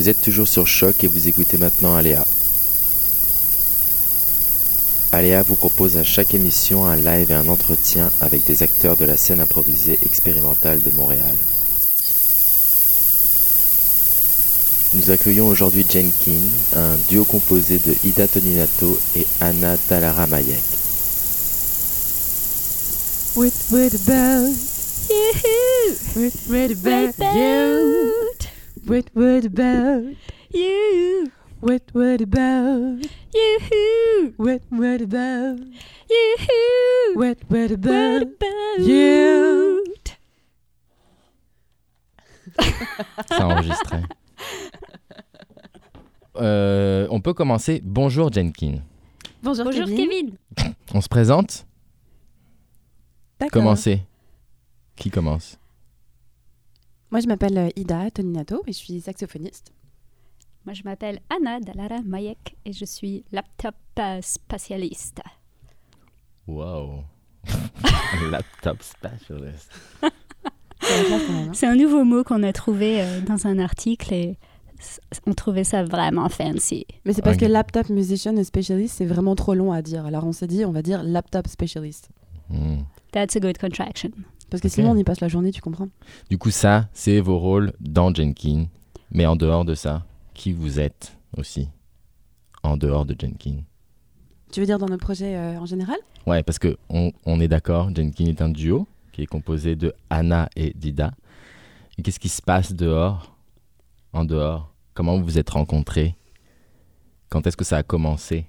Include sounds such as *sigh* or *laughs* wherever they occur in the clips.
Vous êtes toujours sur Choc et vous écoutez maintenant Aléa. Aléa vous propose à chaque émission un live et un entretien avec des acteurs de la scène improvisée expérimentale de Montréal. Nous accueillons aujourd'hui Jenkins, un duo composé de Ida Toninato et Anna Dalaramayek. What, what about you? What, what about you? What, what about You, What, what about you, What, what about you, What, what what about about *laughs* you? C'est enregistré. Euh, on peut commencer. Bonjour Jenkins. Bonjour, Bonjour Kevin. On se présente? D'accord. Commencez. Qui commence? Moi, je m'appelle euh, Ida Toninato et je suis saxophoniste. Moi, je m'appelle Anna Dalara Mayek et je suis laptop euh, spatialiste. Wow. *laughs* Laptop specialist. *laughs* C'est un nouveau mot qu'on a trouvé euh, dans un article et on trouvait ça vraiment fancy. Mais c'est parce que laptop musician et specialist, c'est vraiment trop long à dire. Alors on s'est dit, on va dire laptop specialist. Hmm. That's a good contraction. Parce que sinon, on y passe la journée, tu comprends Du coup, ça, c'est vos rôles dans Jenkins. Mais en dehors de ça, qui vous êtes aussi En dehors de Jenkins? Tu veux dire dans notre projet euh, en général? Ouais, parce que on, on est d'accord, Jenkins est un duo qui est composé de Anna et Dida. Et qu'est-ce qui se passe dehors En dehors? Comment vous vous êtes rencontrés? Quand est-ce que ça a commencé?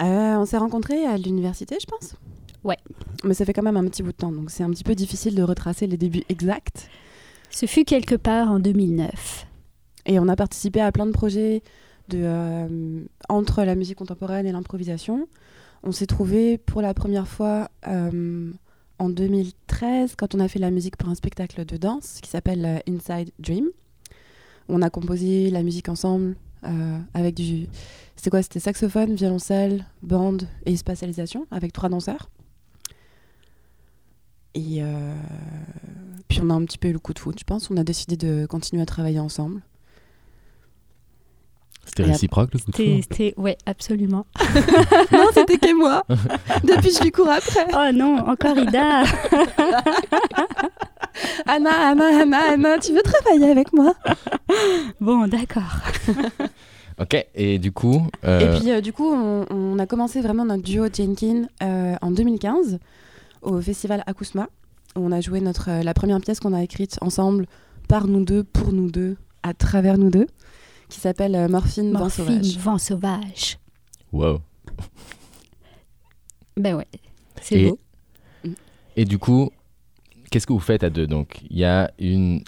Euh, On s'est rencontrés à l'université, je pense. Ouais. Mais ça fait quand même un petit bout de temps, donc c'est un petit peu difficile de retracer les débuts exacts. Ce fut quelque part en 2009. Et on a participé à plein de projets de, euh, entre la musique contemporaine et l'improvisation. On s'est trouvé pour la première fois euh, en 2013 quand on a fait la musique pour un spectacle de danse qui s'appelle euh, Inside Dream. On a composé la musique ensemble euh, avec du... C'était quoi? C'était saxophone, violoncelle, bande et spatialisation avec trois danseurs. Et euh, puis on a un petit peu eu le coup de foot, je pense. On a décidé de continuer à travailler ensemble. C'était réciproque le coup de C'était, foudre c'était- ouais, absolument. *laughs* *laughs* non, c'était que moi. *laughs* Depuis, je lui cours après. Oh non, encore Ida. Anna, Anna, Anna, Anna, tu veux travailler avec moi? Bon, d'accord. Ok, et du coup, euh, Et puis, euh, du coup, on, on a commencé vraiment notre duo Jenkins euh, en 2015 au festival Akousma. Où on a joué notre, euh, la première pièce qu'on a écrite ensemble par nous deux, pour nous deux, à travers nous deux, qui s'appelle euh, Morphine, Vent Morphine, Sauvage. vent sauvage. wow. *laughs* Ben ouais, c'est Et- beau. Et du coup, qu'est-ce que vous faites à deux Donc, il y a une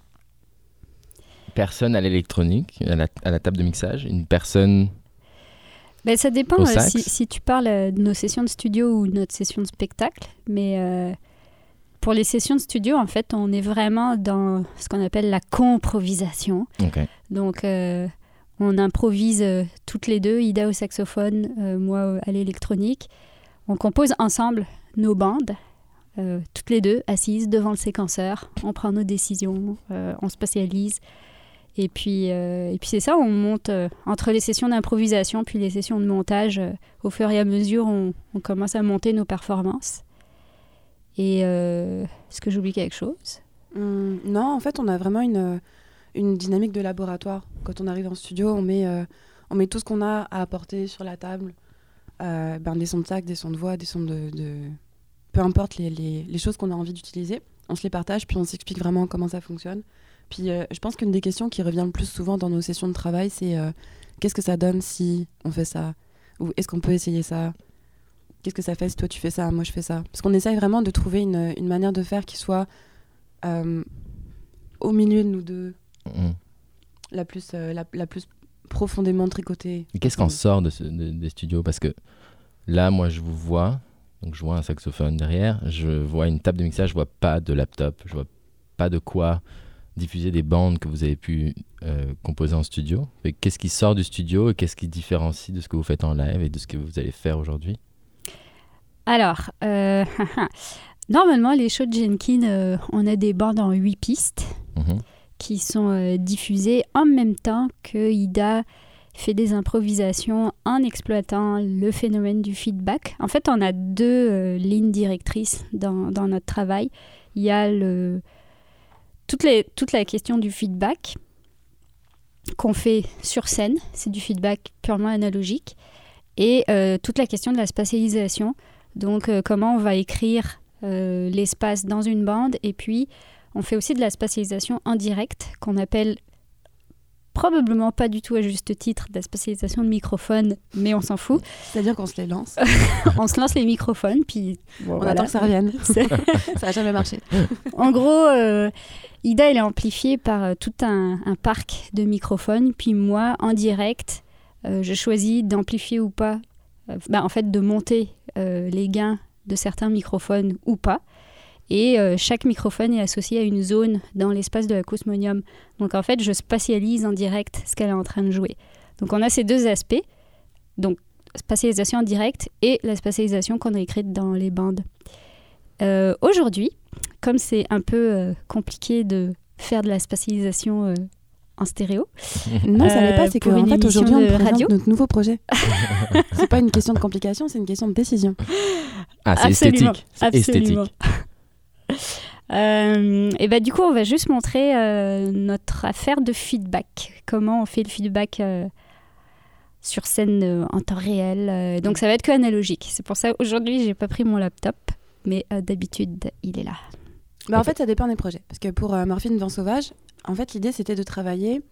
personne à l'électronique, à la, à la table de mixage, une personne. Ben, ça dépend euh, si, si tu parles euh, de nos sessions de studio ou de notre session de spectacle. Mais euh, pour les sessions de studio, en fait, on est vraiment dans ce qu'on appelle la comprovisation. Donc, euh, on improvise toutes les deux, Ida au saxophone, moi à l'électronique. On compose ensemble nos bandes, toutes les deux assises devant le séquenceur. On prend nos décisions, on spatialise. Et puis, euh, puis c'est ça, on monte euh, entre les sessions d'improvisation puis les sessions de montage. euh, au fur et à mesure, on, commence à monter nos performances. Et est-ce que j'oublie quelque chose? Hum, non, en fait, on a vraiment une, une dynamique de laboratoire. Quand on arrive en studio, on met, on met tout ce qu'on a à apporter sur la table. Ben, des sons de sac, des sons de voix, des sons de... de- Peu importe les, les- les choses qu'on a envie d'utiliser. On se les partage, puis on s'explique vraiment comment ça fonctionne. Puis euh, je pense qu'une des questions qui revient le plus souvent dans nos sessions de travail, c'est euh, qu'est-ce que ça donne si on fait ça? Ou est-ce qu'on peut essayer ça? Qu'est-ce que ça fait si toi tu fais ça, moi je fais ça? Parce qu'on essaye vraiment de trouver une, une manière de faire qui soit euh, au milieu de nous deux, Mhm. la plus, la, la plus profondément tricotée. Qu'est-ce qu'en Mm. sort de ce- de- des studios? Parce que là, moi, je vous vois, donc je vois un saxophone derrière, je vois une table de mixage, je vois pas de laptop, je vois pas de quoi diffuser des bandes que vous avez pu euh, composer en studio. Qu'est-ce qui sort du studio et qu'est-ce qui différencie de ce que vous faites en live et de ce que vous allez faire aujourd'hui? Alors, euh, *laughs* normalement, les shows de Jenkins, euh, on a des bandes en 8 pistes Mhm. qui sont diffusées en même temps que Ida fait des improvisations en exploitant le phénomène du feedback. En fait, on a deux lignes directrices dans, dans, notre travail. Il y a le, toute, la question du feedback qu'on fait sur scène, c'est du feedback purement analogique, et euh, toute la question de la spatialisation, donc euh, comment on va écrire euh, l'espace dans une bande, et puis on fait aussi de la spatialisation en direct, qu'on appelle probablement pas du tout à juste titre de la spatialisation de microphones, mais on s'en fout. C'est-à-dire qu'on se les lance. *laughs* on se lance les microphones, puis on attend que ça revienne. *laughs* *laughs* ça n'a jamais marché. en gros, Ida, elle est amplifiée par euh, tout un, parc de microphones. Puis moi, en direct, euh, je choisis d'amplifier ou pas, euh, bah, en fait, de monter les gains de certains microphones ou pas. Et chaque microphone est associé à une zone dans l'espace de la cosmonium. Donc en fait, je spatialise en direct ce qu'elle est en train de jouer. Donc on a ces deux aspects. Donc spatialisation en direct et la spatialisation qu'on a écrite dans les bandes. Aujourd'hui, comme c'est un peu euh, compliqué de faire de la spatialisation euh, en stéréo. *laughs* Non, ça n'est pas, c'est qu'en fait aujourd'hui on présente radio. notre nouveau projet. *laughs* c'est pas une question de complication, c'est une question de décision. Ah, c'est esthétique. Absolument. *laughs* Euh, et bah, du coup, on va juste montrer notre affaire de feedback. Comment on fait le feedback sur scène en temps réel. donc, ça va être que analogique. C'est pour ça aujourd'hui, j'ai pas pris mon laptop, mais d'habitude, il est là. Bah, En fait, ça dépend des projets. Parce que pour euh, Morphine Vent Sauvage, en fait, l'idée, c'était de travailler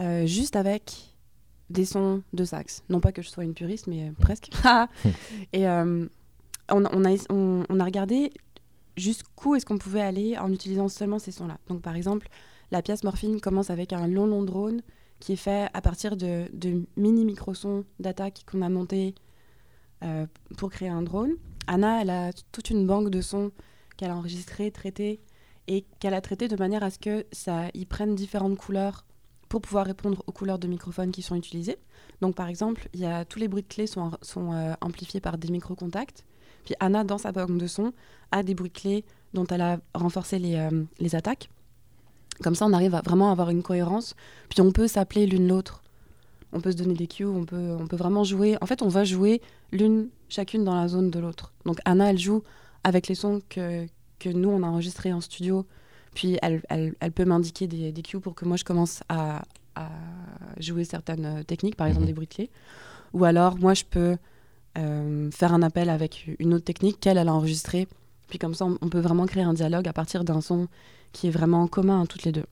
euh, juste avec des sons de sax. Non pas que je sois une puriste, mais euh, presque. *laughs* et on, on, a, on, a regardé jusqu'où est-ce qu'on pouvait aller en utilisant seulement ces sons-là. Donc, par exemple, la pièce Morphine commence avec un long, long drone qui est fait à partir de, de mini micro-sons d'attaque qu'on a monté pour créer un drone. Anna, elle a toute une banque de sons qu'elle a enregistré, traité et qu'elle a traité de manière à ce que ça y prenne différentes couleurs pour pouvoir répondre aux couleurs de microphones qui sont utilisées. Donc par exemple, y a tous les bruits de clés sont, sont euh, amplifiés par des micro-contacts. Puis Anna, dans sa banque de son, a des bruits de clés dont elle a renforcé les, euh, les attaques. Comme ça, on arrive à vraiment avoir une cohérence. Puis on peut s'appeler l'une l'autre. On peut se donner des cues, on peut, on peut vraiment jouer. En fait, on va jouer l'une chacune dans la zone de l'autre. Donc Anna, elle joue avec les sons que, que nous, on a enregistrés en studio. Puis elle, elle, elle peut m'indiquer des, des, cues pour que moi, je commence à, à jouer certaines euh, techniques, par exemple mhm. des bruits de clés. Ou alors, moi, je peux faire un appel avec une autre technique qu'elle, elle a enregistrée. Puis comme ça, on, peut vraiment créer un dialogue à partir d'un son qui est vraiment commun à toutes les deux.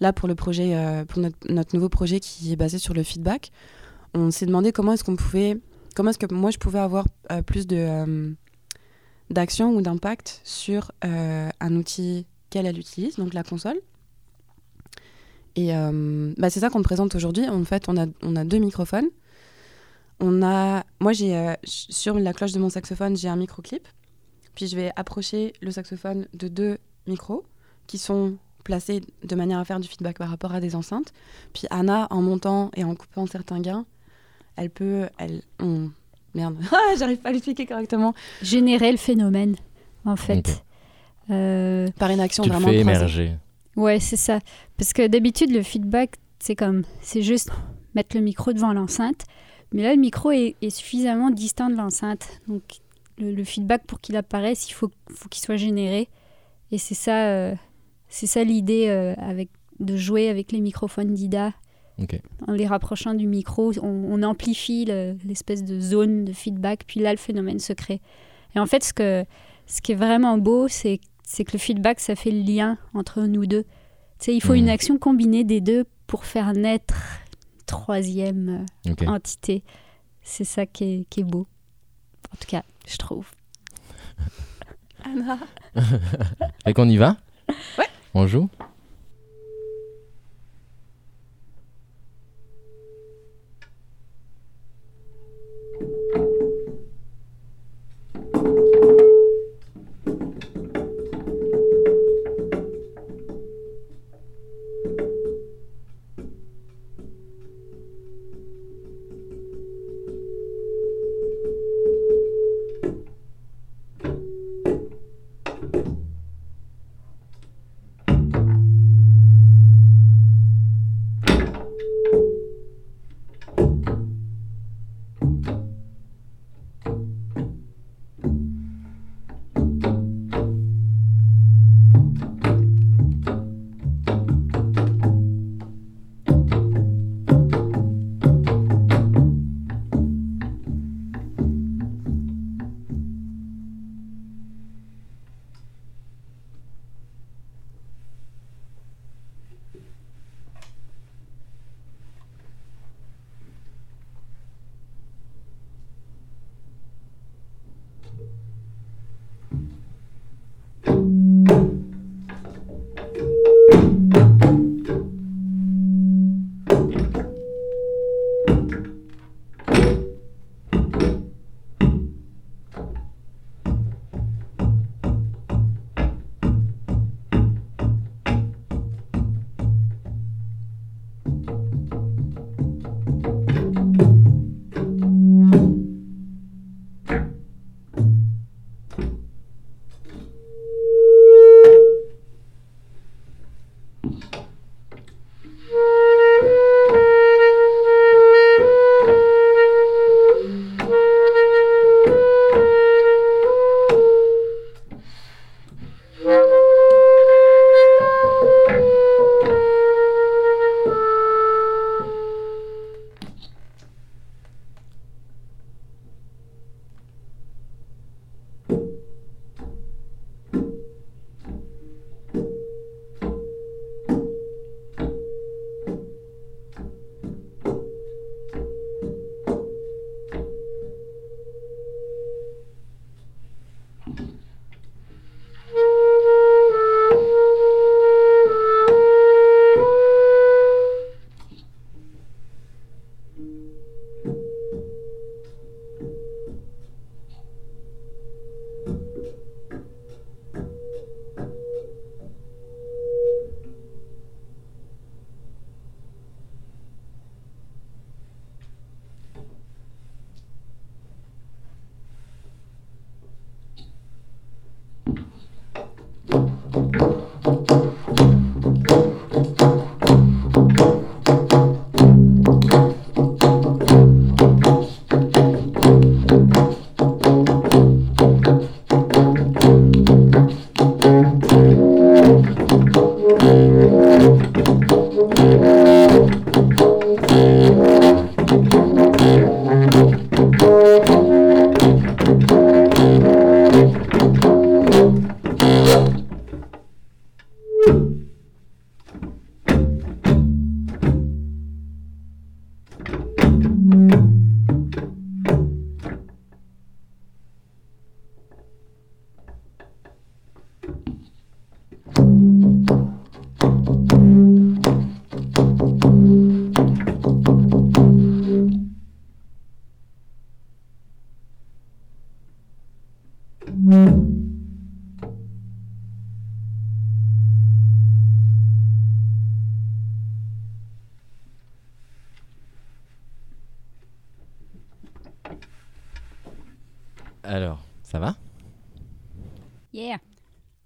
Là, pour le projet, euh, pour notre, nouveau projet qui est basé sur le feedback, on s'est demandé comment est-ce qu'on pouvait, comment est-ce que moi je pouvais avoir plus de d'action ou d'impact sur euh, un outil qu'elle elle utilise, donc la console. Et euh, bah, c'est ça qu'on présente aujourd'hui. En fait, on a, on a deux microphones. On a, moi, j'ai euh, sur la cloche de mon saxophone, j'ai un microclip. Puis je vais approcher le saxophone de deux micros qui sont placés de manière à faire du feedback par rapport à des enceintes. Puis Anna, en montant et en coupant certains gains, elle peut, elle, on, Merde, *laughs* ah, j'arrive pas à l'expliquer correctement. Générer le phénomène, en fait. Euh, Par une action tu vraiment. Tu fais émerger. Ouais, c'est ça. Parce que d'habitude, le feedback, c'est comme, c'est juste mettre le micro devant l'enceinte. Mais là, le micro est, suffisamment distant de l'enceinte. Donc, le, feedback, pour qu'il apparaisse, il faut, faut qu'il soit généré. Et c'est ça, euh, c'est ça l'idée euh, avec de jouer avec les microphones d'IDA en les rapprochant du micro, on, amplifie l'espèce de zone de feedback, puis là, le phénomène se crée. Et en fait, ce, que, ce qui est vraiment beau, c'est que le feedback, ça fait le lien entre nous deux. sais, il faut une mhm. action combinée des deux pour faire naître une troisième euh, entité. C'est ça qui est, qui est beau. En tout cas, je trouve. Anna. *laughs* Et qu'on y va? Ouais. On joue?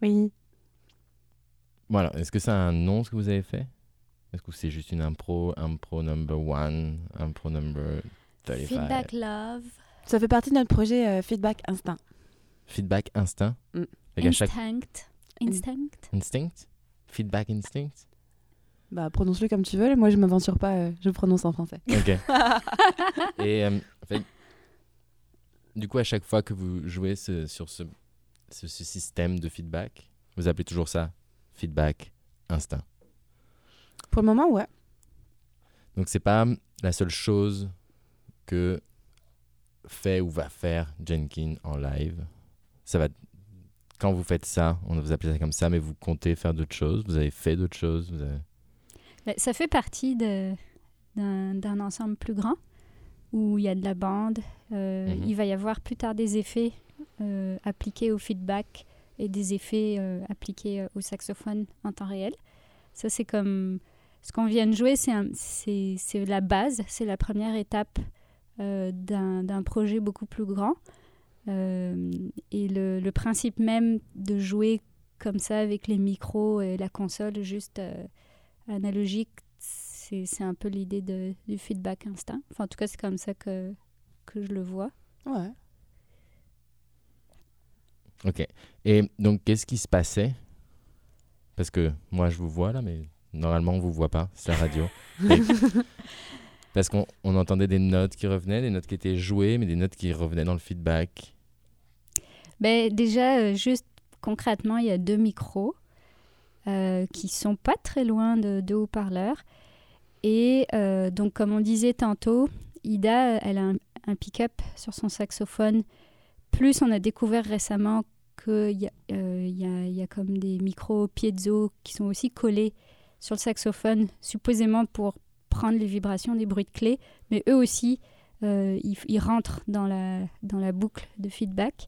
Oui. Voilà, est-ce que c'est un nom ce que vous avez fait? Est-ce que c'est juste une impro, impro number one, impro number 35 Feedback love. Ça fait partie de notre projet euh, Feedback Instinct. Feedback instinct? Mm. Chaque Instinct. Instinct. instinct? Feedback instinct? Bah, prononce-le comme tu veux. Moi, je m'aventure pas. euh, je prononce en français. Ok. *laughs* Et euh, fait- du coup, à chaque fois que vous jouez ce- sur ce, ce, ce système de feedback, vous appelez toujours ça feedback instinct. Pour le moment, ouais. Donc c'est pas la seule chose que fait ou va faire Jenkins en live. Ça va quand vous faites ça, on vous appelle ça comme ça, mais vous comptez faire d'autres choses. Vous avez fait d'autres choses. Vous avez... Ben, Ça fait partie de- d'un d'un ensemble plus grand où il y a de la bande. euh, Mhm. Il va y avoir plus tard des effets euh, appliqués au feedback et des effets euh, appliqués euh, au saxophone en temps réel. Ça, c'est comme ce qu'on vient de jouer, c'est la base, c'est la première étape euh, d'un projet beaucoup plus grand. Et le, le principe même de jouer comme ça avec les micros et la console juste analogique, c'est un peu l'idée du feedback instinct. Enfin, en tout cas, c'est comme ça que, que je le vois. Ouais. Ok. Et donc, qu'est-ce qui se passait? Parce que moi, je vous vois là, mais normalement, on vous voit pas. C'est la radio. *laughs* Et- Parce qu'on on entendait des notes qui revenaient, des notes qui étaient jouées, mais des notes qui revenaient dans le feedback. Ben, déjà, euh, juste concrètement, il y a deux micros euh, qui sont pas très loin de deux haut-parleurs. Et euh, donc, comme on disait tantôt, Ida, elle a un, un pick-up sur son saxophone. Plus, on a découvert récemment qu'il y, euh, il y, a, il y a comme des micros piezo qui sont aussi collés sur le saxophone, supposément pour prendre les vibrations des bruits de clés. Mais eux aussi, euh, ils, ils rentrent dans la, dans la boucle de feedback.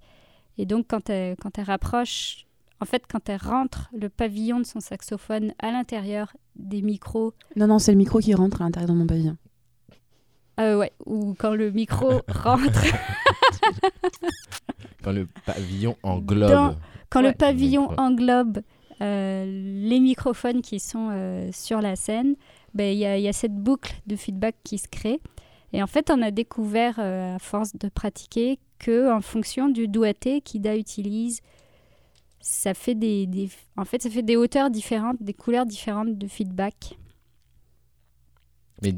Et donc, quand elle, quand elle rapproche, en fait, quand elle rentre le pavillon de son saxophone à l'intérieur des micros, Non, non, c'est le micro qui rentre à l'intérieur de mon pavillon. euh, ouais, ou quand le micro *laughs* rentre, *laughs* Quand le pavillon englobe. Dans- quand Ouais. le pavillon Ouais. englobe euh, les microphones qui sont euh, sur la scène, ben, il y, a- il y a cette boucle de feedback qui se crée. Et en fait, on a découvert, euh, à force de pratiquer, que en fonction du doigté qu'Ida utilise, ça fait des, des- en fait, ça fait des hauteurs différentes, des couleurs différentes de feedback. Mais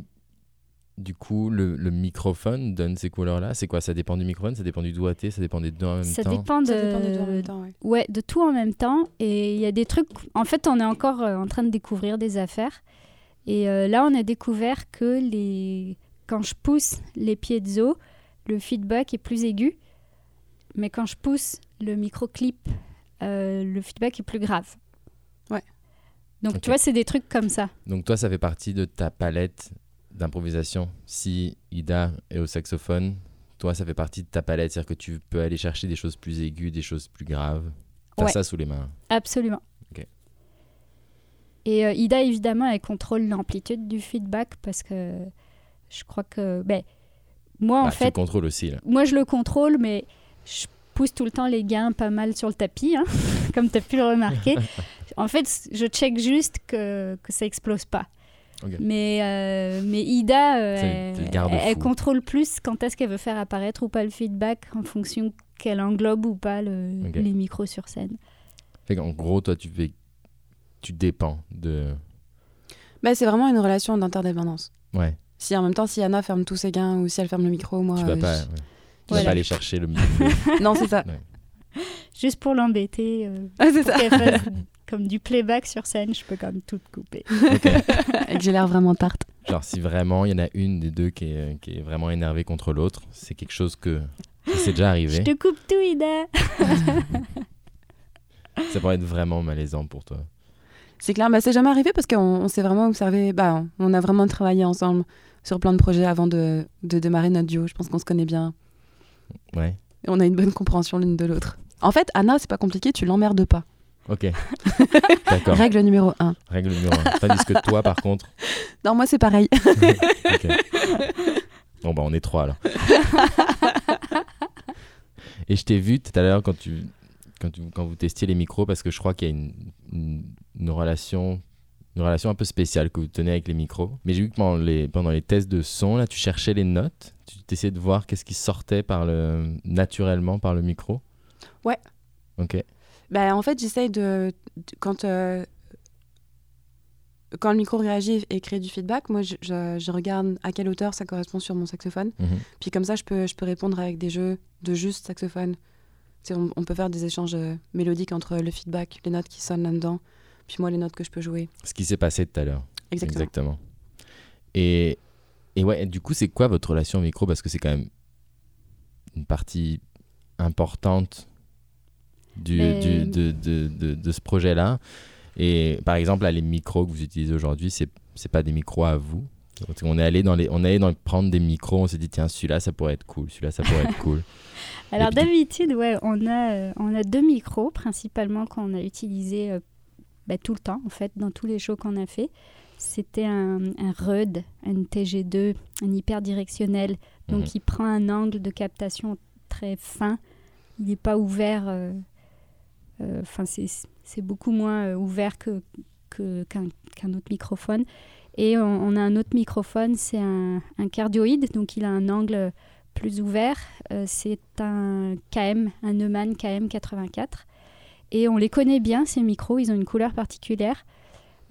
du coup, le, le microphone donne ces couleurs-là. C'est quoi? Ça dépend du microphone, ça dépend du doigté, ça dépend des deux en même Ça temps? dépend de, Ça dépend des deux en même temps, ouais. Ouais, de tout en même temps. Et il y a des trucs. En fait, on est encore euh, en train de découvrir des affaires. Et euh, là, on a découvert que les... quand je pousse les piezo, le feedback est plus aigu. Mais quand je pousse le microclip, euh, le feedback est plus grave. Ouais. Donc, tu vois, c'est des trucs comme ça. Donc toi, ça fait partie de ta palette d'improvisation. Si Ida est au saxophone, toi, ça fait partie de ta palette. C'est-à-dire que tu peux aller chercher des choses plus aiguës, des choses plus graves. Ouais. ça sous les mains. Absolument. Ok. Et euh, Ida, évidemment, elle contrôle l'amplitude du feedback parce que je crois que. Ben, moi, en Bah, Tu fait, le contrôles aussi. Là. moi, je le contrôle, mais je pousse tout le temps les gains pas mal sur le tapis, hein, *laughs* comme tu as pu le remarquer. *laughs* en fait, je check juste que, que ça explose pas. Mais, euh, mais Ida, euh, elle, contrôle plus quand est-ce qu'elle veut faire apparaître ou pas le feedback en fonction qu'elle englobe ou pas le- les micros sur scène. Fait en gros, toi, tu, fais... tu dépends de... Bah, c'est vraiment une relation d'interdépendance. Ouais, Si en même temps, si Anna ferme tous ses gains ou si elle ferme le micro, moi. tu vas euh, pas, je- ouais. Tu vas pas aller chercher le... *laughs* Non, c'est ça. Juste pour l'embêter, euh, Ah, c'est ça. *laughs* comme du playback sur scène, je peux comme tout couper. Et que *laughs* j'ai l'air vraiment tarte. Genre, si vraiment il y en a une des deux qui est, qui est vraiment énervée contre l'autre, c'est quelque chose que... s'est déjà Je arrivé. te coupe tout, Ida. *laughs* Ça pourrait être vraiment malaisant pour toi. C'est clair, bah, c'est jamais arrivé parce qu'on on s'est vraiment observé, bah, on a vraiment travaillé ensemble sur plein de projets avant de, de démarrer notre duo. Je pense qu'on se connaît bien Ouais. et on a une bonne compréhension l'une de l'autre. En fait, Anna, c'est pas compliqué, tu l'emmerdes pas. Ok. *laughs* D'accord. Règle numéro 1. Règle numéro un. Tandis que toi, par contre. *laughs* Non, moi, c'est pareil. *laughs* Ok. Bon, bah, on est trois alors. Et je t'ai vu tout à l'heure quand tu, quand tu quand vous testiez les micros, parce que je crois qu'il y a une, une, une relation. Une relation un peu spéciale que vous tenez avec les micros. Mais j'ai vu que pendant les, pendant les tests de son, là, tu cherchais les notes. Tu essayais de voir qu'est-ce qui sortait par le, naturellement par le micro. Ouais. Ok. Bah, en fait, j'essaye de. de- Quand, euh, quand le micro réagit et crée du feedback, moi, je, je- je regarde à quelle hauteur ça correspond sur mon saxophone. Mhm. Puis comme ça, je peux, je peux répondre avec des jeux de juste saxophone. On, on peut faire des échanges euh, mélodiques entre le feedback, les notes qui sonnent là-dedans, puis moi, les notes que je peux jouer. Ce qui s'est passé tout à l'heure. Exactement. Et, et ouais, du coup, c'est quoi votre relation au micro? Parce que c'est quand même une partie importante du, Mais- du- de, de, de, de ce projet-là. Et par exemple, là, les micros que vous utilisez aujourd'hui, c'est c'est pas des micros à vous. Donc, On est allé dans les, on est allé dans prendre des micros, on s'est dit tiens celui-là ça pourrait être cool, celui-là ça pourrait être cool. *laughs* Alors d'habitude, ouais, on a, euh, on a deux micros principalement qu'on a utilisés euh, bah, tout le temps, en fait, dans tous les shows qu'on a fait. C'était un, un RUD, un TG2, un hyper directionnel. Donc Mhm. il prend un angle de captation très fin. Il n'est pas ouvert. euh, euh, Enfin, c'est beaucoup moins euh, ouvert que que- qu'un qu'un autre microphone. Et on, a un autre microphone, c'est un, cardioïde, donc il a un angle plus ouvert. Euh, c'est un KM, un Neumann KM84. Et on les connaît bien, ces micros, ils ont une couleur particulière.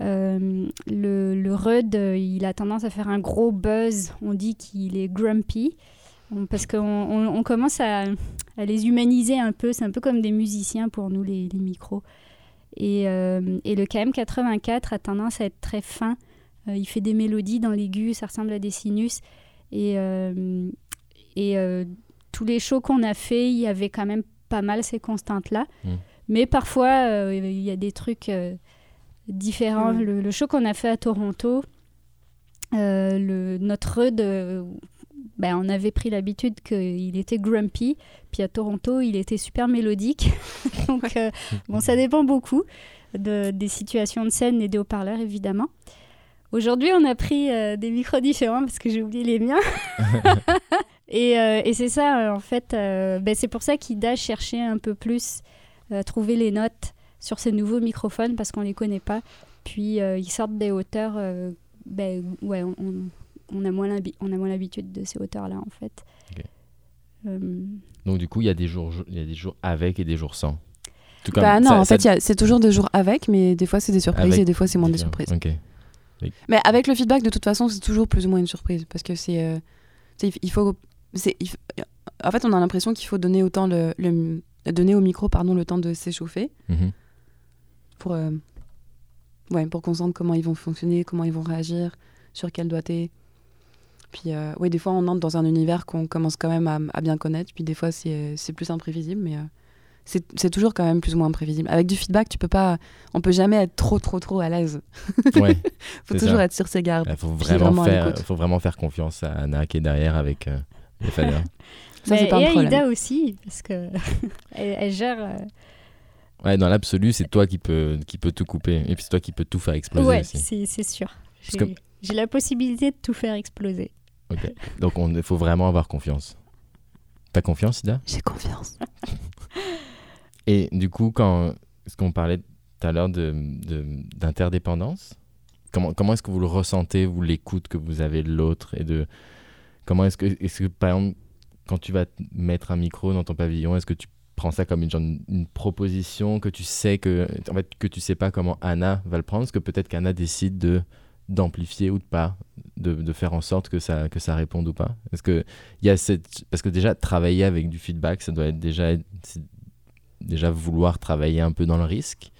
Euh, le, le RUD, euh, il a tendance à faire un gros buzz. On dit qu'il est grumpy. Parce qu'on on, on commence à, à les humaniser un peu. C'est un peu comme des musiciens pour nous, les, les micros. Et, euh, et le KM84 a tendance à être très fin. Euh, il fait des mélodies dans l'aigu, ça ressemble à des sinus. Et, euh, et euh, tous les shows qu'on a fait, il y avait quand même pas mal ces constantes-là. Mm. Mais parfois, euh, il y a des trucs euh, différents. Mm. Le, le show qu'on a fait à Toronto, euh, le, notre RUD, euh, ben, on avait pris l'habitude qu'il était grumpy. Puis à Toronto, il était super mélodique. *laughs* Donc, euh, bon, ça dépend beaucoup de- des situations de scène et des haut-parleurs, évidemment. Aujourd'hui, on a pris euh, des micros différents parce que j'ai oublié les miens. *laughs* et euh, et c'est ça, en fait, ben, c'est pour ça qu'Ida cherchait un peu plus à trouver les notes sur ces nouveaux microphones parce qu'on les connaît pas. Puis ils sortent des hauteurs, ben, ouais, on, on- on a moins l'habi- on a moins l'habitude de ces hauteurs-là, en fait. Euh, Donc du coup il y a des jours il y a des jours avec et des jours sans. Tout comme Bah non, ça- en ça- fait, il y a- c'est toujours des jours avec, mais des fois, c'est des surprises Avec- et des fois, c'est moins des surprises. Ok. Mais avec le feedback, de toute façon, c'est toujours plus ou moins une surprise. Parce que c'est. euh, il faut. c'est- il faut- en fait, on a l'impression qu'il faut donner autant le, le- donner au micro pardon, le temps de s'échauffer Mhm. pour, euh, ouais, pour qu'on sente comment ils vont fonctionner, comment ils vont réagir, sur quel doigté. Puis, euh, oui, des fois, on entre dans un univers qu'on commence quand même à, à bien connaître. Puis, des fois, c'est plus imprévisible, mais euh, c'est toujours quand même plus ou moins imprévisible. Avec du feedback, tu peux pas. On peut jamais être trop, trop, trop à l'aise. Ouais. *laughs* faut toujours ça. être sur ses gardes. Il faut vraiment vraiment à faire faut vraiment faire confiance à Anna qui est derrière avec euh, les. *laughs* Ça, c'est mais- pas et un à problème. Ida aussi, parce que *laughs* elle, elle gère. euh, Ouais, dans l'absolu, c'est toi qui peux qui peut tout couper et puis c'est toi qui peux tout faire exploser ouais, aussi. c'est sûr. Que- j'ai la possibilité de tout faire exploser. Ok. Donc il faut vraiment avoir confiance. T'as confiance, Ida? J'ai confiance. *laughs* Et du coup, quand ce qu'on parlait tout à l'heure de, de- d'interdépendance, comment, comment est-ce que vous le ressentez, vous l'écoute que vous avez de l'autre et de comment est-ce que, est-ce que par exemple, quand tu vas mettre un micro dans ton pavillon, est-ce que tu prends ça comme une, genre, une, une proposition que tu sais que en fait que tu sais pas comment Anna va le prendre, parce que peut-être qu'Anna décide de d'amplifier ou de pas, de, de faire en sorte que ça que ça réponde ou pas? Est-ce que y a cette parce que déjà travailler avec du feedback, ça doit être déjà déjà vouloir travailler un peu dans le risque.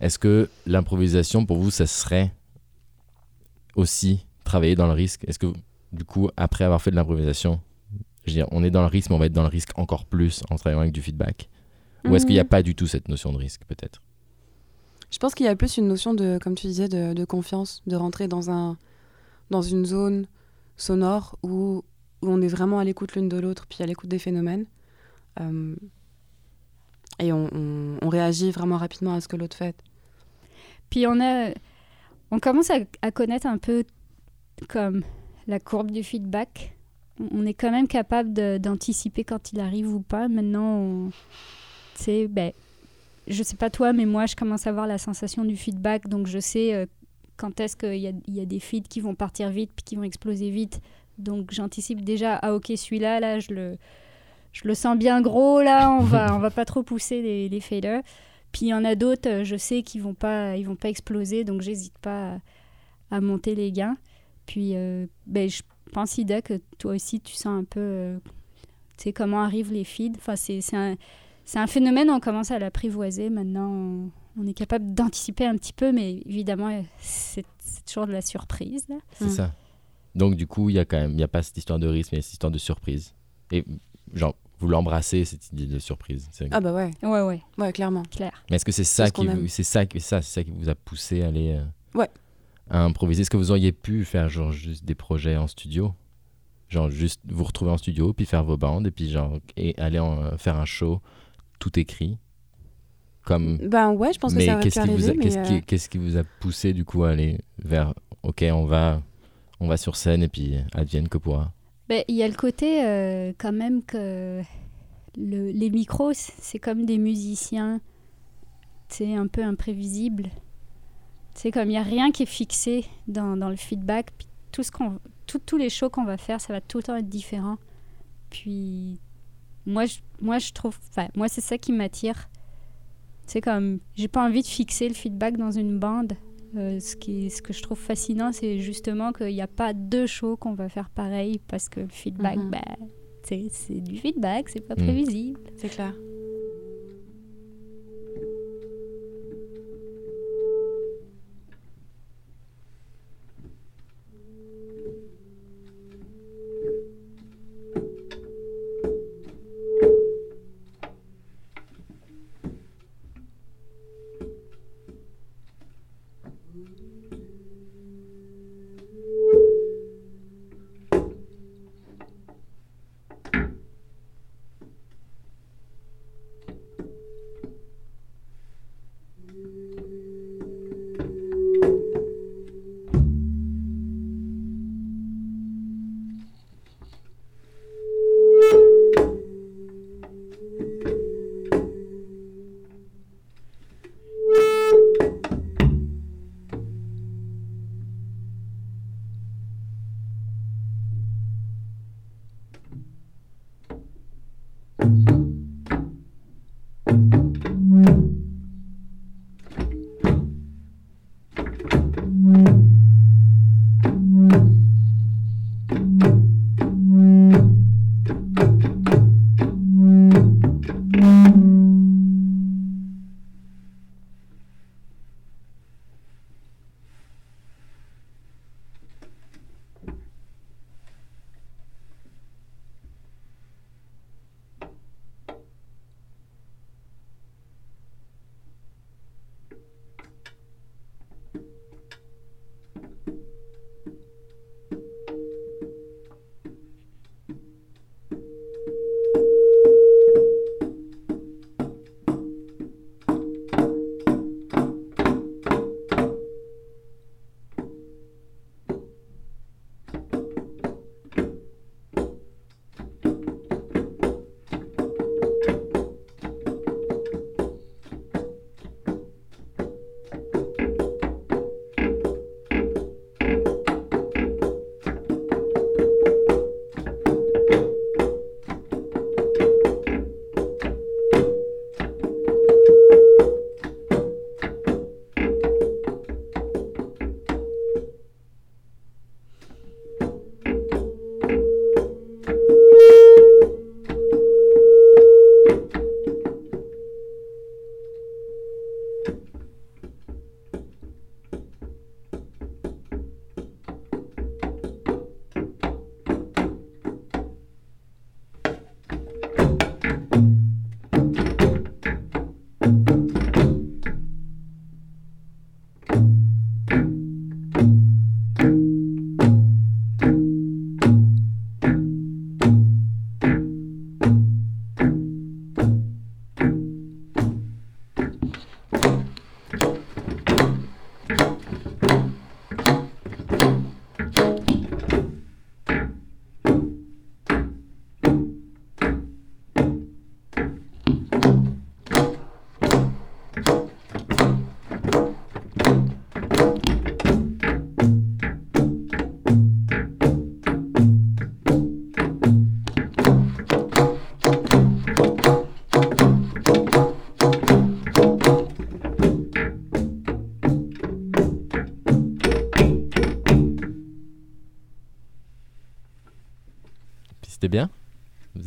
Est-ce que l'improvisation, pour vous, ça serait aussi travailler dans le risque? Est-ce que, du coup, après avoir fait de l'improvisation, je veux dire, on est dans le risque, mais on va être dans le risque encore plus en travaillant avec du feedback? Ou est-ce qu'il n'y a Mhm. pas du tout cette notion de risque, peut-être? Je pense qu'il y a plus une notion de, comme tu disais, de, confiance, de rentrer dans, un, dans une zone sonore où, où on est vraiment à l'écoute l'une de l'autre, puis à l'écoute des phénomènes. Euh, et on, réagit vraiment rapidement à ce que l'autre fait. Puis on a, on commence à, connaître un peu comme la courbe du feedback. On- est quand même capable d'anticiper quand il arrive ou pas. Maintenant, on, ben, je sais pas toi, mais moi, je commence à avoir la sensation du feedback, donc je sais euh, quand est-ce qu'il y a, il y a des feeds qui vont partir vite puis qui vont exploser vite. Donc j'anticipe déjà, ah ok, celui-là, là, je le, je le sens bien gros, là, on va, *laughs* on va pas trop pousser les, les faders. Puis il y en a d'autres, euh, je sais qu'ils vont pas, ils vont pas exploser, donc j'hésite pas à, à monter les gains. Puis euh, ben, je pense, Ida, que toi aussi, tu sens un peu, euh, tu sais, comment arrivent les feeds. Enfin, c'est un, c'est un phénomène, on commence à l'apprivoiser. Maintenant, on, on est capable d'anticiper un petit peu, mais évidemment, c'est toujours de la surprise. Là. C'est Mm. ça. Donc, du coup, il y a quand même, il n'y a pas cette histoire de risque, mais cette histoire de surprise. Et, genre, vous l'embrassez, cette idée de surprise. C'est- Ah bah ouais, Ouais, ouais, ouais, clairement. clair. Mais est-ce que c'est ça, qui vous, c'est ça, ça, c'est ça qui vous a poussé à aller euh, Ouais. à improviser? Est-ce que vous auriez pu faire genre juste des projets en studio? Genre juste vous retrouver en studio, puis faire vos bandes, et puis genre et aller en, euh, faire un show tout écrit comme... Ben ouais, je pense que mais ça aurait pu qu'est-ce qui, vous a, mais qu'est-ce, qui, euh, qu'est-ce qui vous a poussé du coup à aller vers ok on va on va sur scène et puis advienne que pourra? Ben, Il y a le côté euh, quand même que le- les micros, c'est comme des musiciens, c'est un peu imprévisible. C'est comme il n'y a rien qui est fixé dans, dans le feedback. Puis tout ce qu'on, tout- tous les shows qu'on va faire, ça va tout le temps être différent. Puis moi, je, moi, je trouve, enfin, moi, c'est ça qui m'attire. C'est comme, j'ai pas envie de fixer le feedback dans une bande. Euh, ce, qui, ce que je trouve fascinant, c'est justement qu'il n'y a pas deux shows qu'on va faire pareil parce que le feedback, bah, tu sais, c'est du feedback, c'est pas Mhm. prévisible. c'est clair.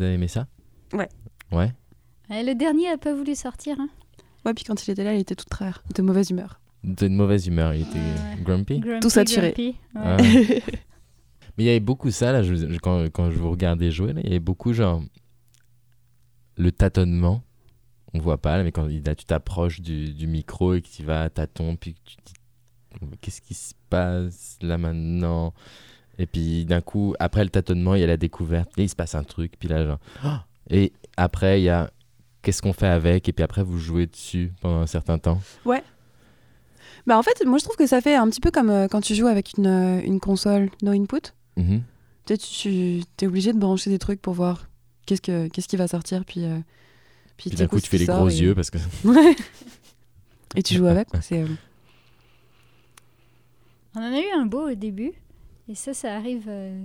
Avez aimé ça? Ouais. Ouais. Ouais, le dernier a pas voulu sortir. Hein. Ouais, puis quand il était là, il était tout travers. De mauvaise humeur. De mauvaise humeur, il était Ouais. grumpy. Grumpy, Tout saturé. grumpy, ouais. Ah. *laughs* Mais il y avait beaucoup ça, là, je- je- quand, quand je vous regardais jouer, là, il y avait beaucoup, genre, le tâtonnement. On voit pas, là, mais quand là, tu t'approches du, du micro et que tu vas à tâton, puis que tu te dis, qu'est-ce qui se passe là maintenant? Et puis d'un coup, après le tâtonnement, il y a la découverte, et il se passe un truc, puis là, genre, *gasps* et après, il y a qu'est-ce qu'on fait avec, et puis après, vous jouez dessus pendant un certain temps. Bah en fait, moi je trouve que ça fait un petit peu comme euh, quand tu joues avec une, euh, une console no input. Tu sais, tu es obligé de brancher des trucs pour voir qu'est-ce, que, qu'est-ce qui va sortir. Puis, euh, puis, Puis d'un coup, tu fais les gros et- yeux parce que. Ouais. *laughs* *laughs* et tu joues avec. quoi. *laughs* C'est, euh, On en a eu un beau au début. Et ça, ça arrive euh,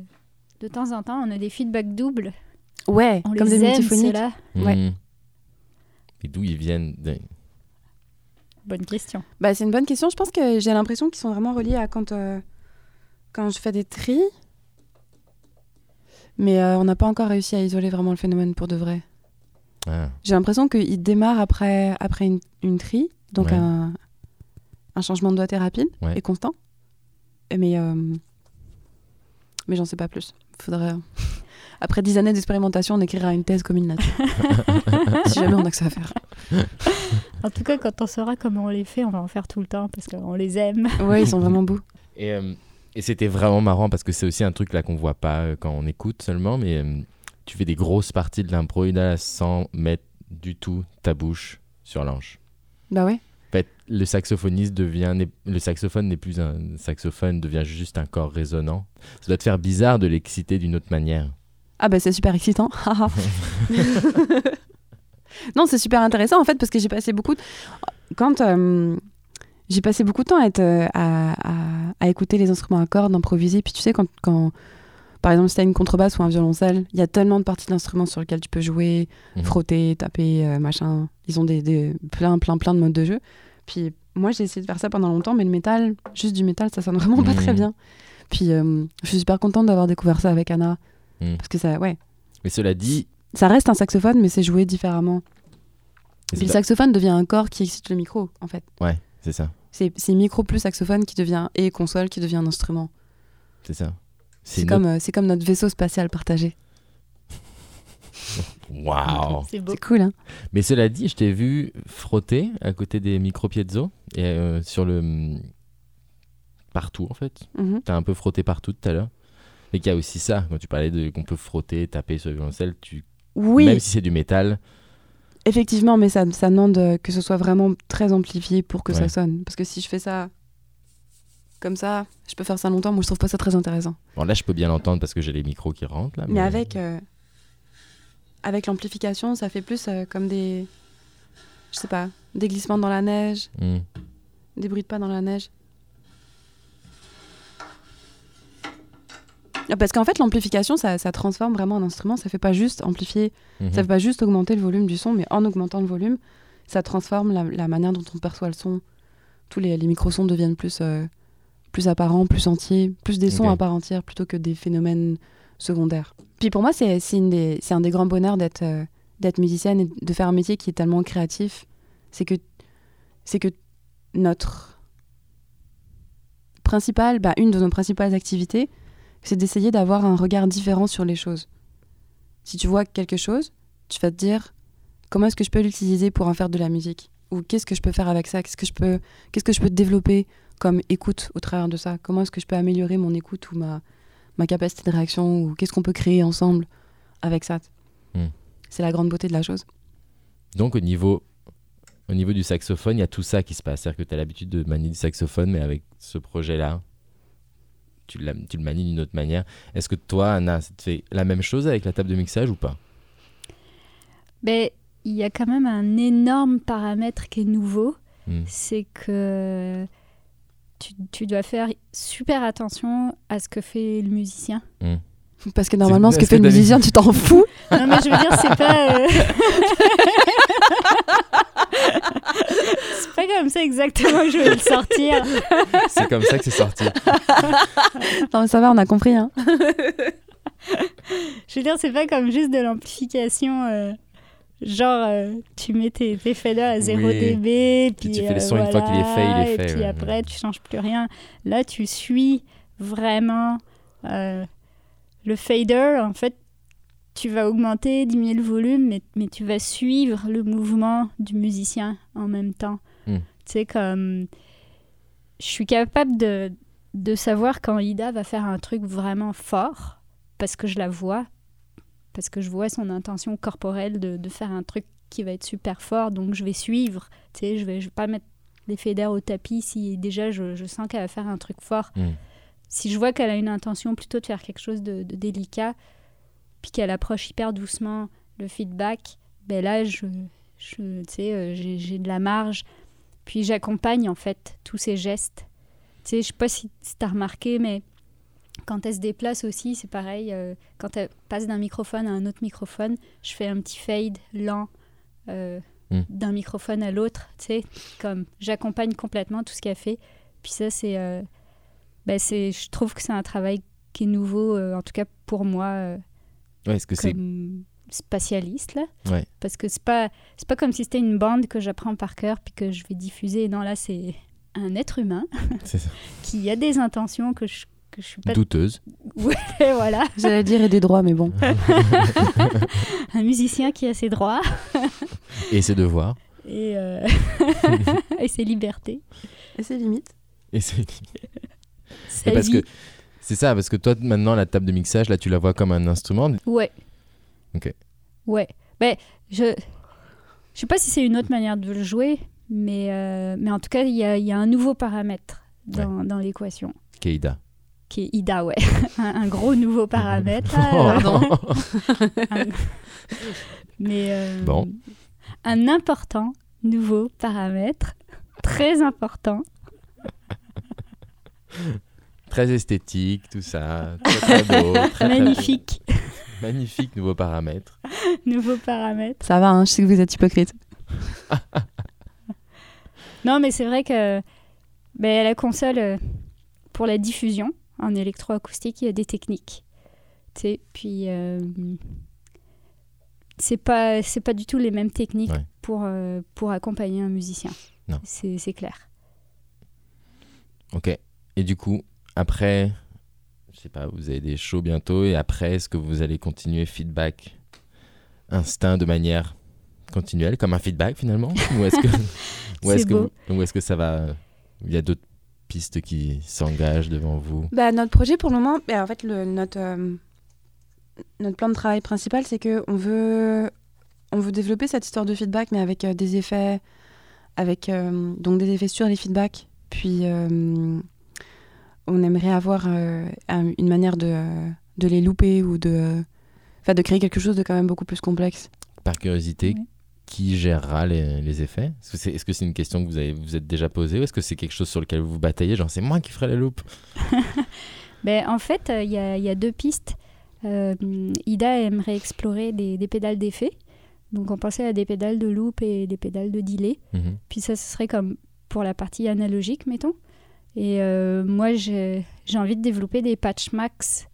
de temps en temps. On a des feedbacks doubles. Ouais, On comme les des aime, multiphoniques. ceux-là. Ouais. Mhm. Et d'où ils viennent de- Bonne question. Bah, c'est une bonne question. Je pense que j'ai l'impression qu'ils sont vraiment reliés à quand, euh, quand je fais des tris. Mais euh, on n'a pas encore réussi à isoler vraiment le phénomène pour de vrai. Ah. J'ai l'impression qu'il démarre après, après une, une tri, donc Ouais. un, un changement de doigté rapide Ouais. et constant. Mais, euh, mais j'en sais pas plus. Faudrait, après dix années d'expérimentation, on écrira une thèse commune là-dessus. *laughs* si jamais on a que ça à faire. En tout cas, quand on saura comment on les fait, on va en faire tout le temps parce qu'on les aime. Ouais, ils sont vraiment beaux. Et, euh, et c'était vraiment marrant parce que c'est aussi un truc là qu'on voit pas euh, quand on écoute seulement, mais euh, tu fais des grosses parties de l'impro là, sans mettre du tout ta bouche sur l'anche. Bah ouais. Le saxophoniste devient, le saxophone n'est plus un saxophone, devient juste un corps résonnant. Ça doit te faire bizarre de l'exciter d'une autre manière. Ah bah c'est super excitant. *laughs* non, c'est super intéressant en fait parce que j'ai passé beaucoup de... quand euh, j'ai passé beaucoup de temps à, être, euh, à, à- à écouter les instruments à cordes, improviser. Puis tu sais quand, quand par exemple si t'as une contrebasse ou un violoncelle, il y a tellement de parties de l'instrument sur lesquelles tu peux jouer, Mhm. frotter, taper, euh, machin. Ils ont des, des- plein plein plein de modes de jeu. Puis moi j'ai essayé de faire ça pendant longtemps, mais le métal, juste du métal, ça sonne vraiment pas très bien. Puis euh, je suis super contente d'avoir découvert ça avec Anna Mhm. parce que ça, ouais. Mais cela dit, Ça reste un saxophone, mais c'est joué différemment. Puis le saxophone devient un corps qui excite le micro, en fait. ouais, c'est ça, C'est micro plus saxophone qui devient et console qui devient un instrument. c'est ça. C'est comme, euh, c'est comme notre vaisseau spatial partagé. Waouh. C'est beau. C'est cool, hein Mais cela dit, je t'ai vu frotter à côté des micro piezo et euh, sur le partout en fait. Mhm. T'as un peu frotté partout tout à l'heure. Mais qu'il y a aussi ça, quand tu parlais de qu'on peut frotter, taper sur le violoncelle, tu... Oui, même si c'est du métal, effectivement, mais ça, ça demande euh, que ce soit vraiment très amplifié pour que ça sonne. Parce que si je fais ça comme ça, je peux faire ça longtemps, moi je trouve pas ça très intéressant. bon là je peux bien l'entendre parce que j'ai les micros qui rentrent là. Mais avec, euh, avec l'amplification, ça fait plus euh, comme des. Je sais pas, des glissements dans la neige, Hmm. des bruits de pas dans la neige. Ah, Parce qu'en fait, l'amplification, ça, ça transforme vraiment un instrument. Ça fait pas juste amplifier, Mhm. ça fait pas juste augmenter le volume du son, mais en augmentant le volume, ça transforme la, la manière dont on perçoit le son. Tous les, les microsons deviennent plus, euh, plus apparents, plus entiers, plus des sons Ok. à part entière plutôt que des phénomènes secondaires. Puis pour moi, c'est un des grands bonheurs d'être euh, d'être musicienne et de faire un métier qui est tellement créatif. C'est que, que notre principal, bah, une de nos principales activités, c'est d'essayer d'avoir un regard différent sur les choses. Si tu vois quelque chose, tu vas te dire comment est-ce que je peux l'utiliser pour en faire de la musique? Ou qu'est-ce que je peux faire avec ça? Qu'est-ce que je peux qu'est-ce que je peux développer comme écoute au travers de ça? Comment est-ce que je peux améliorer mon écoute ou ma ma capacité de réaction ou qu'est-ce qu'on peut créer ensemble avec ça Hmm. c'est la grande beauté de la chose Donc au niveau, au niveau du saxophone, il y a tout ça qui se passe. C'est-à-dire que tu as l'habitude de manier du saxophone, mais avec ce projet-là, tu, tu le manies d'une autre manière. Est-ce que toi, Anna, ça te fait la même chose avec la table de mixage ou pas? Mais il y a quand même un énorme paramètre qui est nouveau. Hmm. C'est que tu, tu dois faire super attention à ce que fait le musicien. parce que normalement ce que fait le musicien tu t'en *laughs* fous Non, mais je veux dire, c'est pas. euh, *laughs* c'est pas comme ça exactement que je vais le sortir. C'est comme ça que c'est sorti. non mais ça va on a compris hein. Je veux dire, c'est pas comme juste de l'amplification. euh, genre, euh, tu mets tes, tes faders à 0 Oui. dB. Puis, tu fais le euh, son, une fois qu'il est fait, il est voilà, fait, Et puis ouais, après, tu changes plus rien. Là, tu suis vraiment euh, le fader. En fait, tu vas augmenter, diminuer le volume, mais, mais tu vas suivre le mouvement du musicien en même temps. Hmm. Tu sais, comme. Je suis capable de, de savoir quand Ida va faire un truc vraiment fort, parce que je la vois, parce que je vois son intention corporelle de, de faire un truc qui va être super fort, donc je vais suivre. Tu sais, je vais, je vais pas mettre les fédères au tapis si déjà je, je sens qu'elle va faire un truc fort. Mm. Si je vois qu'elle a une intention plutôt de faire quelque chose de, de délicat, puis qu'elle approche hyper doucement le feedback, ben là, je, je, tu sais, euh, j'ai j'ai de la marge. Puis j'accompagne en fait tous ces gestes. Tu sais, je sais pas si, si tu as remarqué, mais quand elle se déplace aussi, c'est pareil. euh, quand elle passe d'un microphone à un autre microphone, je fais un petit fade lent euh, Mm. d'un microphone à l'autre. Tu sais, comme j'accompagne complètement tout ce qu'elle fait. Puis ça, c'est, euh, ben c'est, je trouve que c'est un travail qui est nouveau, euh, en tout cas pour moi, Ouais, est-ce que c'est. spatialiste là. Ouais. Parce que c'est pas, c'est pas comme si c'était une bande que j'apprends par cœur puis que je vais diffuser. Non, là, c'est un être humain *laughs* qui a des intentions que je, que je suis pas. Douteuse. *laughs* Et voilà, J'allais dire et des droits, mais bon. *laughs* un musicien qui a ses droits Et ses devoirs. et, euh, *laughs* et ses libertés. Et c'est limite. Et. Sa Et parce vie. que c'est ça, parce que toi maintenant la table de mixage, là tu la vois comme un instrument. Ouais. Ok. Ouais. Ben, je je sais pas si c'est une autre manière de le jouer, mais, euh, mais en tout cas, il y a, il y a un nouveau paramètre dans, dans l'équation, Keida. Qui est IDA, ouais. *laughs* un, un gros nouveau paramètre. Oh. Pardon. Un- mais euh, Bon. un important nouveau paramètre, très important. Très esthétique, tout ça. Très, très beau. très, très beau. Magnifique Magnifique nouveau paramètre. *laughs* nouveau paramètre. Ça va, hein, je sais que vous êtes hypocrite. *laughs* Non, mais c'est vrai que ben, la console, euh, pour la diffusion en électroacoustique, il y a des techniques. Tu sais, puis euh, c'est pas c'est pas du tout les mêmes techniques Ouais. pour euh, pour accompagner un musicien. C'est clair. Ok. Et du coup, après, je sais pas, vous avez des shows bientôt et après, est-ce que vous allez continuer feedback instinct de manière continuelle, comme un feedback finalement? Ou est-ce que, *laughs* ou C'est est-ce que, est-ce que ça va. Il y a d'autres pistes qui s'engagent devant vous? Bah, notre projet pour le moment, bah, en fait, le, notre, euh, notre plan de travail principal, c'est que on veut, on veut développer cette histoire de feedback, mais avec euh, des effets, avec euh, donc des effets sur les feedbacks. Puis, euh, on aimerait avoir euh, un- une manière de, de les louper ou de, enfin, de créer quelque chose de quand même beaucoup plus complexe. Par curiosité, Oui. Qui gérera les, les effets? Est-ce que c'est est -ce c'est une question que vous avez vous êtes déjà posée ou est-ce que c'est quelque chose sur lequel vous vous bataillez Genre, c'est moi qui ferai la loupe? *laughs* Ben, en fait, euh, il y, a, il y a deux pistes. Euh, Ida aimerait explorer des, des pédales d'effet. Donc on pensait à des pédales de loop et des pédales de delay. Mhm. Puis ça, ce serait comme pour la partie analogique, mettons. Et euh, moi, j'ai j'ai envie de développer des patch max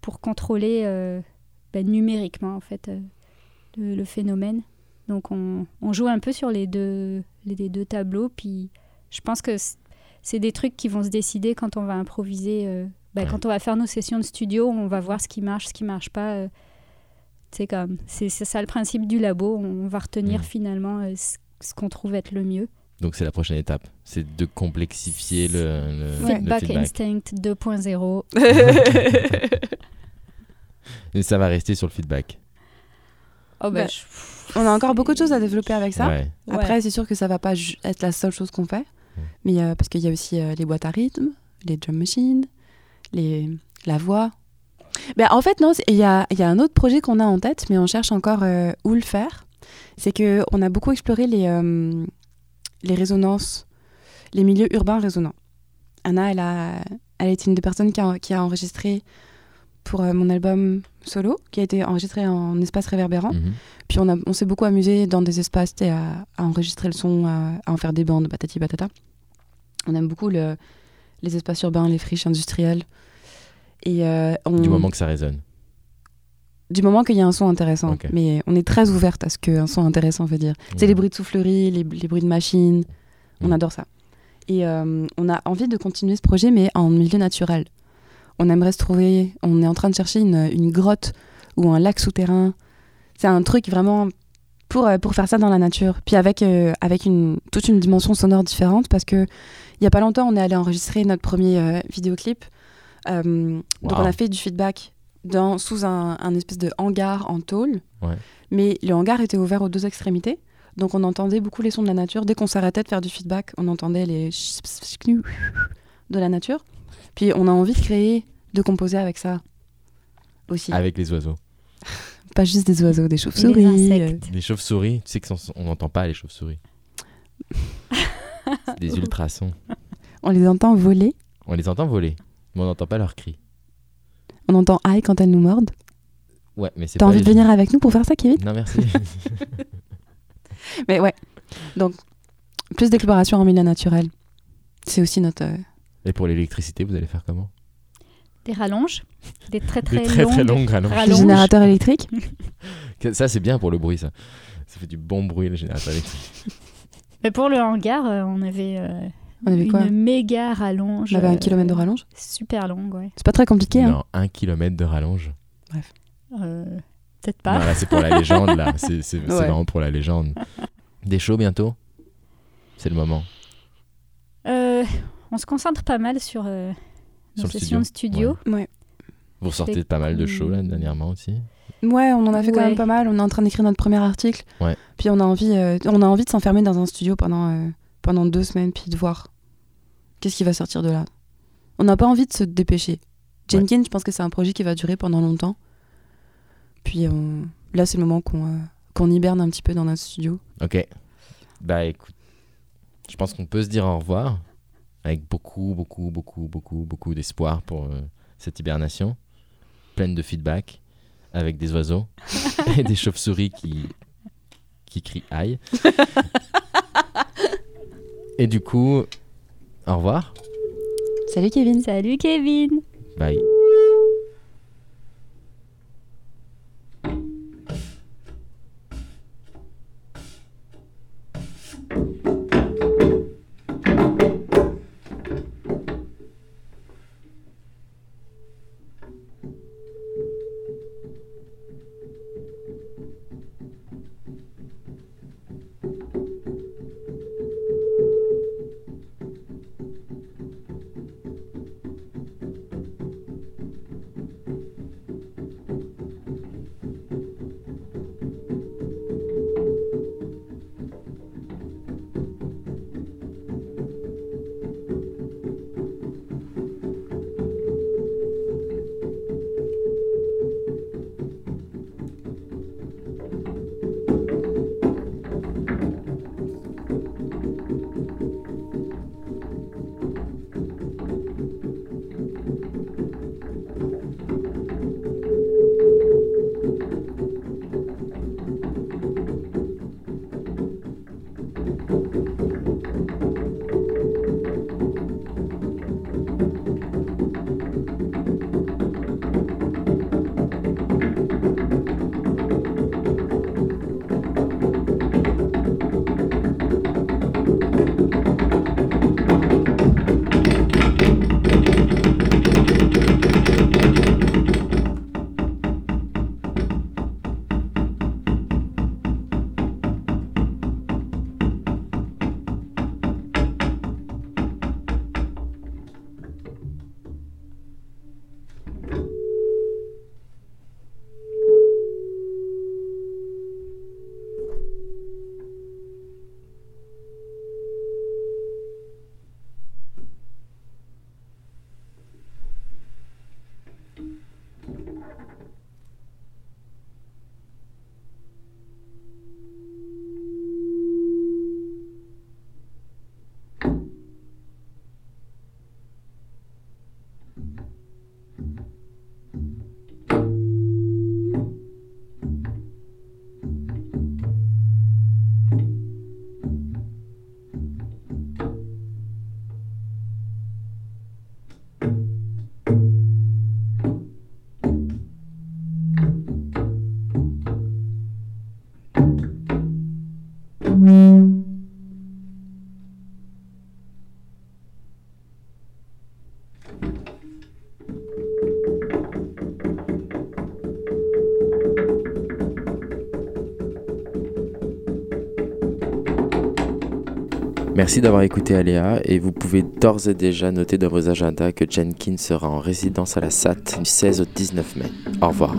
pour contrôler euh, ben, numériquement, en fait, euh, le, le phénomène. Donc, on, on joue un peu sur les deux, les, deux tableaux. Puis, je pense que c'est des trucs qui vont se décider quand on va improviser. euh, Ouais. Quand on va faire nos sessions de studio, on va voir ce qui marche, ce qui marche pas. euh, c'est comme, c'est ça le principe du labo. On va retenir Mhm. finalement euh, ce, ce qu'on trouve être le mieux. Donc, c'est la prochaine étape. C'est de complexifier le, le- le Feedback feedback. Instinct 2.0. *laughs* *laughs* Et ça va rester sur le feedback. Oh Bah, je- On a encore beaucoup de choses à développer avec ça. Ouais. Après, Ouais. c'est sûr que ça va pas être la seule chose qu'on fait, mais euh, parce qu'il y a aussi euh, les boîtes à rythme, les drum machines, les la voix. Ben, en fait, non, il y a, il y a un autre projet qu'on a en tête, mais on cherche encore euh, où le faire. C'est que on a beaucoup exploré les euh, les résonances, les milieux urbains résonnants. Anna, elle a, elle été une des personnes qui a, qui a enregistré pour euh, mon album solo, qui a été enregistré en espace réverbérant. Mhm. Puis on, a- on s'est beaucoup amusé dans des espaces à, à enregistrer le son, à, à en faire des bandes, patati patata. On aime beaucoup le- les espaces urbains, les friches industrielles. Et euh, on... Du moment que ça résonne. du moment qu'il y a un son intéressant. Mais on est très ouverte à ce qu'un son intéressant veut dire. C'est les bruits de soufflerie, les, les bruits de machine. On adore ça. Et euh, on a envie de continuer ce projet, mais en milieu naturel. On aimerait se trouver. On est en train de chercher une, une grotte ou un lac souterrain. C'est un truc vraiment pour, euh, pour faire ça dans la nature. Puis avec, euh, avec une, toute une dimension sonore différente, parce que il y a pas longtemps, on est allé enregistrer notre premier euh, vidéoclip. Euh, Donc Wow. on a fait du feedback dans, sous un, un espèce de hangar en tôle. Ouais. Mais le hangar était ouvert aux deux extrémités. Donc on entendait beaucoup les sons de la nature. Dès qu'on s'arrêtait de faire du feedback, on entendait les de la nature. Puis on a envie de créer, de composer avec ça aussi. Avec les oiseaux. *laughs* Pas juste des oiseaux, des chauves-souris. les euh. Les chauves-souris, tu sais qu'on n'entend pas les chauves-souris. *laughs* C'est des ultrasons. on les entend voler. On les entend voler, mais on n'entend pas leurs cris. On entend aïe quand elles nous mordent. Ouais, mais c'est T'as envie de venir avec nous pour faire ça, Kevin? Non, merci. *laughs* Mais ouais. Donc, plus d'exploration en milieu naturel. C'est aussi notre. euh, Et pour l'électricité, vous allez faire comment? Des rallonges, des très très, Des très très longues rallonges. rallonges. générateur *laughs* électrique. Que- Ça, c'est bien pour le bruit, ça. Ça fait du bon bruit, le générateur électrique. Mais pour le hangar, euh, on avait, euh, On avait une quoi méga rallonge. On avait un euh, kilomètre de rallonge. Super longue, ouais. C'est pas très compliqué. Hein. Non, un kilomètre de rallonge. Euh, Peut-être Non, pas. là, c'est pour la *laughs* légende, là. C'est c'est- c'est Ouais. vraiment pour la légende. Des shows bientôt? C'est le moment. Euh, on se concentre pas mal sur euh, Sur le sessions de studio. Vous ressortez pas mal de shows, là, dernièrement aussi. Ouais, on en a fait quand même pas mal. On est en train d'écrire notre premier article. Ouais. Puis on a envie, euh, on a envie de s'enfermer dans un studio pendant, euh, pendant deux semaines, puis de voir qu'est-ce qui va sortir de là. On n'a pas envie de se dépêcher. Jenkins, je pense que c'est un projet qui va durer pendant longtemps. Puis on- là, c'est le moment qu'on euh, qu'on hiberne un petit peu dans notre studio. Ok. Bah écoute, je pense qu'on peut se dire au revoir avec beaucoup, beaucoup, beaucoup, beaucoup, beaucoup d'espoir pour euh, cette hibernation, pleine de feedback, avec des oiseaux *laughs* et des chauves-souris qui, qui crient aïe. et du coup, au revoir. Salut Kevin. Salut Kevin Bye. Merci d'avoir écouté Aléa et vous pouvez d'ores et déjà noter dans vos agendas que Jenkins sera en résidence à la SAT du 16 au 19 mai. Au revoir.